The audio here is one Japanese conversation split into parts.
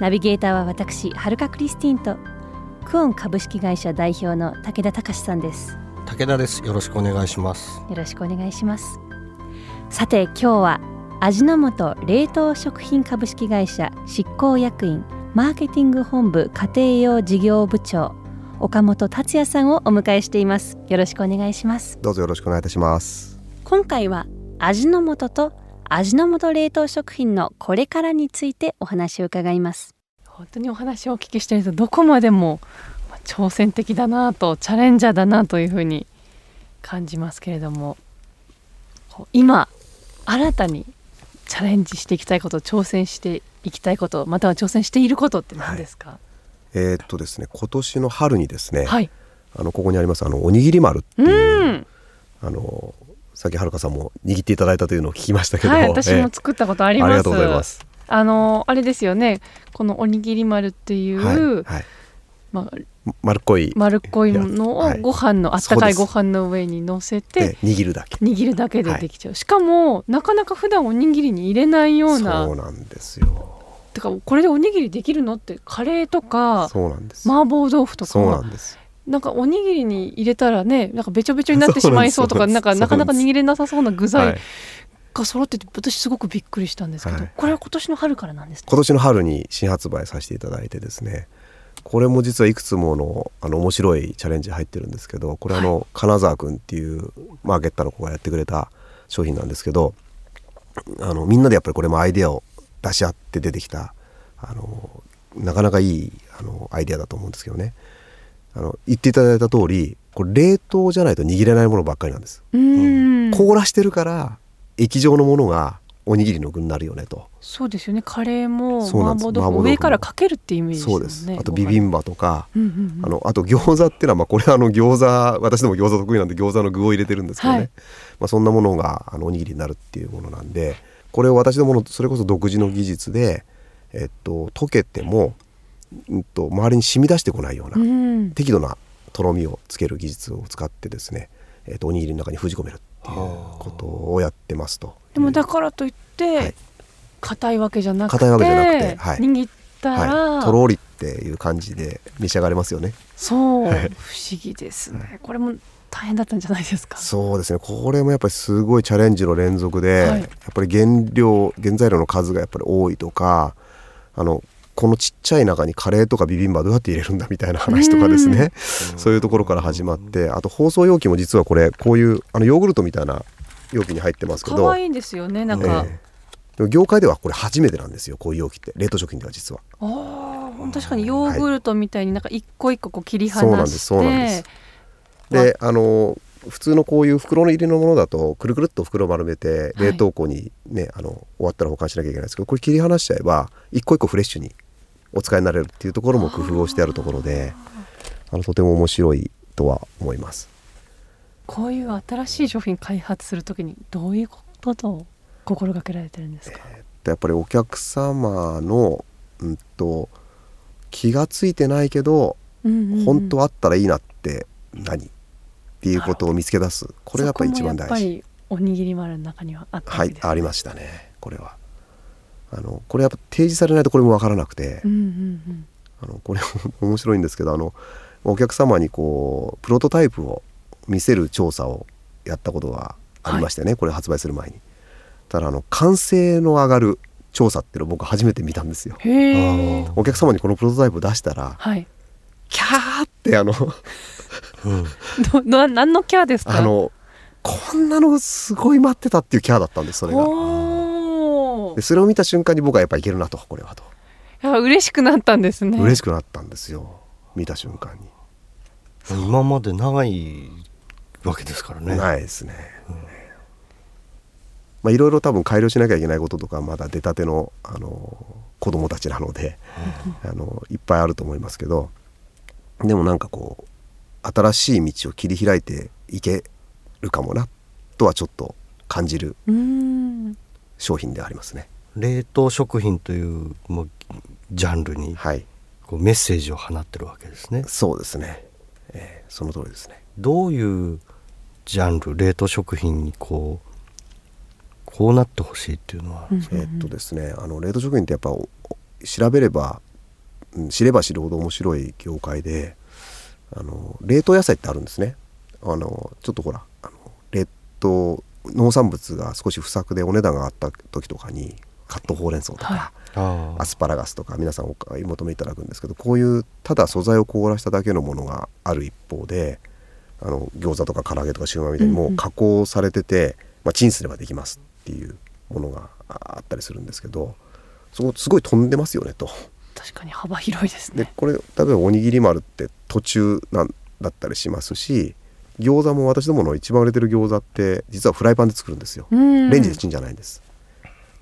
ナビゲーターは私はるかクリスティンとクオン株式会社代表の武田隆さんです。武田です。よろしくお願いします。よろしくお願いします。さて今日は味の素冷凍食品株式会社執行役員マーケティング本部家庭用事業部長岡本達也さんをお迎えしています。よろしくお願いします。どうぞよろしくお願いいたします。今回は味の素と味の素冷凍食品のこれからについてお話を伺います。本当にお話をお聞きしているとどこまでもまあ挑戦的だなとチャレンジャーだなというふうに感じますけれども今新たにチャレンジしていきたいこと挑戦していきたいことまたは挑戦していることって何ですか？えーっとですね今年の春にですね、はい、あのここにありますあのおにぎり丸ってういう、ん。あのさっきはるかさんも握っていただいたというのを聞きましたけど、はい私え。も作ったことあります。えありがとうございます。あのあれですよね。このおにぎり丸っていう、はい、はい、まあ、丸っこい。丸っこいのをはいご飯のあったかいご飯の上に乗せてで握るだけ。握るだけでできちゃう、しかもなかなか普段おにぎりに入れないような。そうなんですよ。てかこれでおにぎりできるのってカレーとかそうなんです、麻婆豆腐とそうなかんですなんかおにぎりに入れたらねなんかべちょべちょになってしまいそうとかなんかなかなか握れなさそうな具は材い、が揃ってて私すごくびっくりしたんですけど、はい。これは今年の春からなんですね今年の春に新発売させていただいてですねこれも実はいくつものあの面白いチャレンジ入ってるんですけどこれあの、金沢君っていうマーケッターの子がやってくれた商品なんですけどあのみんなでやっぱりこれもアイデアを出し合って出てきたあのなかなかいいあのアイデアだと思うんですけどねあの言っていただいた通りこれ冷凍じゃないと握れないものばっかりなんです、うーん。凍らしてるから液状のものがおにぎりの具になるよねと。そうですよね。カレーもそうなんです。麻婆豆腐上からかけるっていうイメージですもそうです。あとビビンバとかうんうんうん。あのあと餃子っていうのは、まあ、これはあの餃子私でも餃子得意なんで餃子の具を入れてるんですけどね、はい。まあ、そんなものがあのおにぎりになるっていうものなんでこれを私どものそれこそ独自の技術で、えっと、溶けても、うん、と周りに染み出してこないような、うん。適度なとろみをつける技術を使ってですね、えっと、おにぎりの中に封じ込めるっていうことをやってますと。でもだからといっはい。て硬いわけじゃなくて硬いわけじゃなくてはい。握ったら、はい、とろりっていう感じで召し上がれますよね。そう、はい。不思議ですね。これも大変だったんじゃないですか？そうですね。これもやっぱりすごいチャレンジの連続で、はい。やっぱり原料原材料の数がやっぱり多いとかあのこのちっちゃい中にカレーとかビビンバどうやって入れるんだみたいな話とかですね。そういうところから始まってあと包装容器も実はこれこういうあのヨーグルトみたいな容器に入ってますけど。可愛いんですよねなんか、ええ。でも業界ではこれ初めてなんですよこういう容器って。冷凍食品では実は。ああ確かにヨーグルトみたいになんか一個一個こう切りそうなんです離してそうなんです。であの普通のこういう袋の入りのものだとくるくるっと袋丸めてはい。冷凍庫にね、あの終わったら保管しなきゃいけないですけどこれ切り離しちゃえば一個一個フレッシュにお使いになれるっていうところも工夫をしてあるところであのとても面白いとは思います。こういう新しい商品開発するときにどういうことを心がけられてるんですか、でやっぱりお客様の、うん、と気がついてないけど、うんうんうん本当あったらいいなって何っていうことを見つけ出すこれがやっぱり一番大事。そこもやっぱりおにぎり丸の中にはあったわはいありましたねこれはあのこれやっぱ提示されないとこれも分からなくて、うんうんうん。あのこれ面白いんですけどあのお客様にこうプロトタイプを見せる調査をやったことがありましてね、これ発売する前に。ただあの完成の上がる調査っていうのを僕初めて見たんですよ。お客様にこのプロトタイプを出したらはい。キャーってあの どな何のキャーですか？あのこんなのすごい待ってたっていうキャーだったんですそれがでそれを見た瞬間に僕はやっぱいけるなとこれはと。いや嬉しくなったんですね。嬉しくなったんですよ。見た瞬間に、今までないわけですからね。ないですね、まあいろいろ多分改良しなきゃいけないこととかまだ出たてのあの子供たちなので、あのいっぱいあると思いますけどでもなんかこう新しい道を切り開いていけるかもなとはちょっと感じる。うん商品でありますね。冷凍食品というもうジャンルにはい。こうメッセージを放ってるわけですね。そうですね、えーその通りですね。どういうジャンル冷凍食品にこうこうなってほしいっていうのは、うんえーっとですねあの冷凍食品ってやっぱ調べればうん知れば知るほど面白い業界であの冷凍野菜ってあるんですね。あのちょっとほらあの冷凍農産物が少し不作でお値段が上がった時とかにカットほうれん草とか、はあアスパラガスとか皆さんお買い求めいただくんですけどこういうただ素材を凍らしただけのものがある一方であの餃子とか唐揚げとかシューマイみたいにもう加工されてて、まあ、チンすればできますっていうものがああったりするんですけどそこすごい飛んでますよねと。確かに幅広いですね。でこれ例えばおにぎり丸って途中なんだったりしますし餃子も私どもの一番売れてる餃子って実はフライパンで作るんですよ。うんレンジでチンじゃないんです。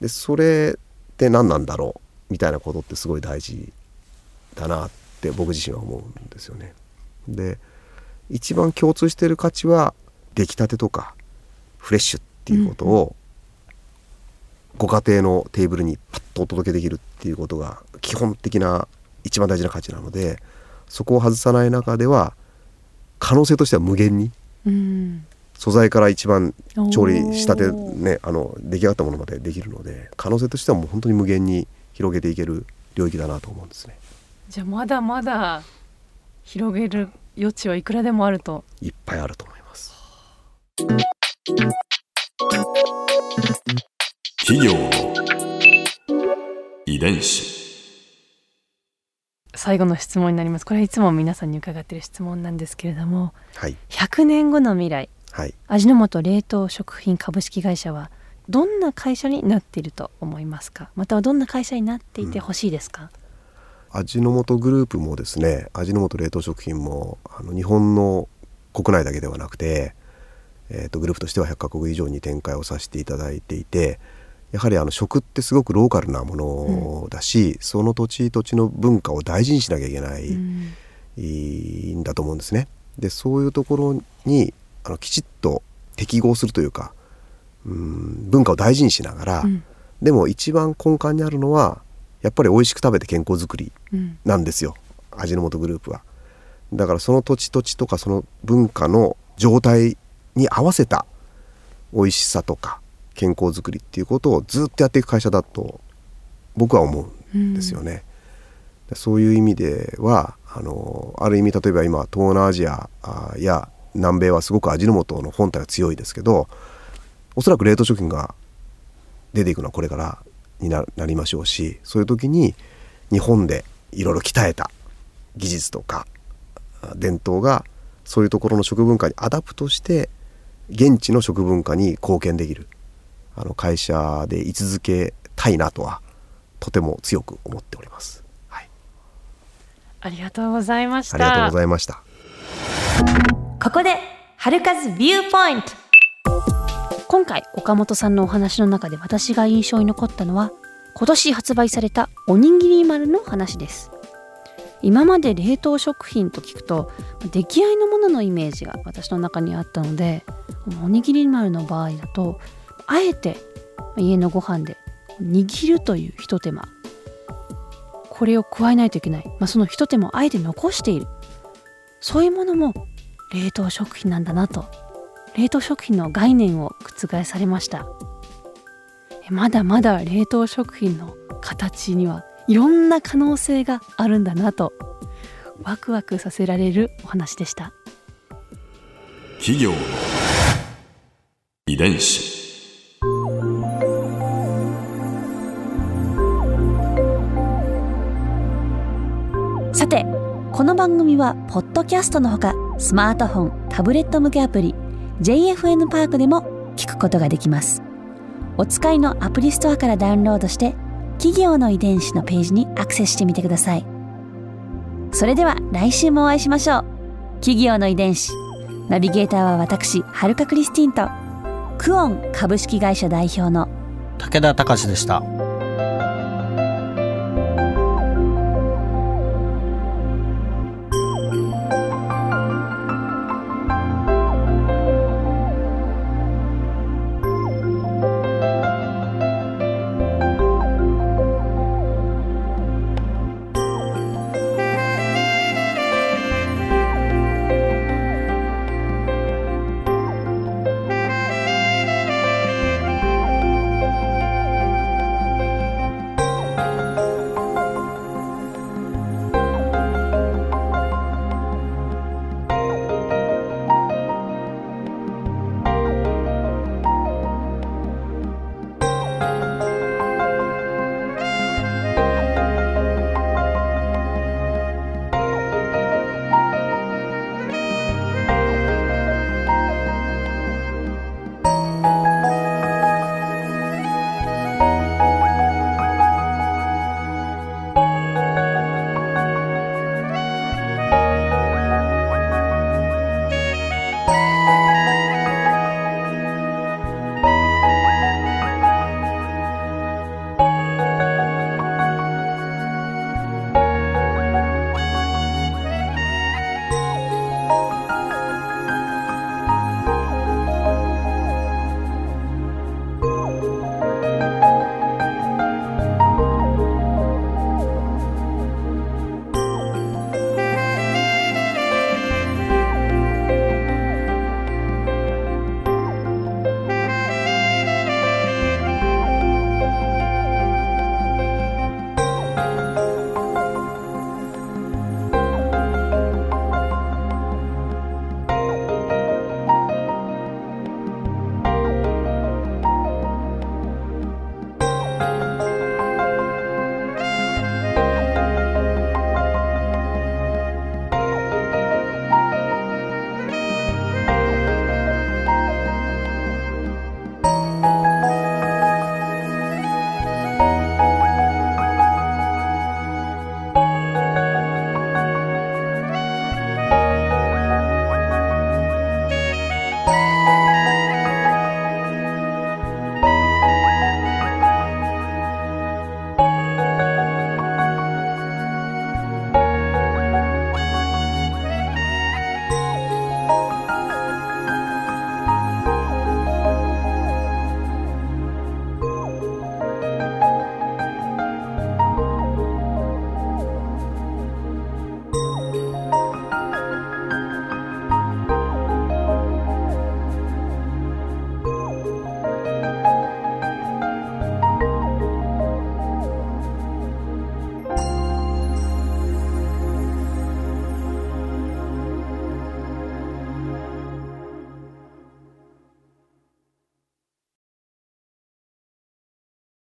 でそれって何なんだろうみたいなことってすごい大事だなって僕自身は思うんですよね。で一番共通している価値は出来たてとかフレッシュっていうことをご家庭のテーブルにパッとお届けできるっていうことが基本的な一番大事な価値なのでそこを外さない中では可能性としては無限にうん。素材から一番調理したてねあの出来上がったものまでできるので可能性としてはもう本当に無限に広げていける領域だなと思うんですね。じゃあまだまだ広げる余地はいくらでもあると。いっぱいあると思います。企業。の遺伝子最後の質問になります。これはいつも皆さんに伺っている質問なんですけれどもはい。100年後の未来はい。味の素冷凍食品株式会社はどんな会社になっていると思いますか？またはどんな会社になっていてほしいですか、味の素グループもですね味の素冷凍食品もあの日本の国内だけではなくて、えー、とグループとしては100カ国以上に展開をさせていただいていてやはりあの食ってすごくローカルなものだし、その土地土地の文化を大事にしなきゃいけない、うん。いいんだと思うんですね。でそういうところにあのきちっと適合するというかうん文化を大事にしながら、うん。でも一番根幹にあるのはやっぱり美味しく食べて健康づくりうん。なんですよ。味の素グループは。だからその土地土地とかその文化の状態に合わせた美味しさとか健康づくりっていうことをずっとやっていく会社だと僕は思うんですよね。でそういう意味ではあのある意味例えば今東南アジアあや南米はすごく味の素の本体が強いですけどおそらく冷凍食品が出ていくのはこれからにななりましょうしそういう時に日本でいろいろ鍛えた技術とかあ伝統がそういうところの食文化に adapt して現地の食文化に貢献できるあの会社で居続けたいなとはとても強く思っております。はい、ありがとうございましたありがとうございました。ここで春風ビューポイント今回岡本さんのお話の中で私が印象に残ったのは今年発売されたおにぎり丸の話です今まで冷凍食品と聞くと出来合いのもののイメージが私の中にあったのでおにぎり丸の場合だとあえて家のご飯で握るというひと手間。これを加えないといけない、まあ、そのひと手間をあえて残している。そういうものも冷凍食品なんだなと。冷凍食品の概念を覆されました。まだまだ冷凍食品の形にはいろんな可能性があるんだなとワクワクさせられるお話でした。企業遺伝子。さてこの番組はポッドキャストのほかスマートフォンタブレット向けアプリ JFN パークでも聞くことができます。お使いのアプリストアからダウンロードして企業の遺伝子のページにアクセスしてみてください。それでは来週もお会いしましょう。企業の遺伝子ナビゲーターは私はるかクリスティンとクオン株式会社代表の武田隆でした。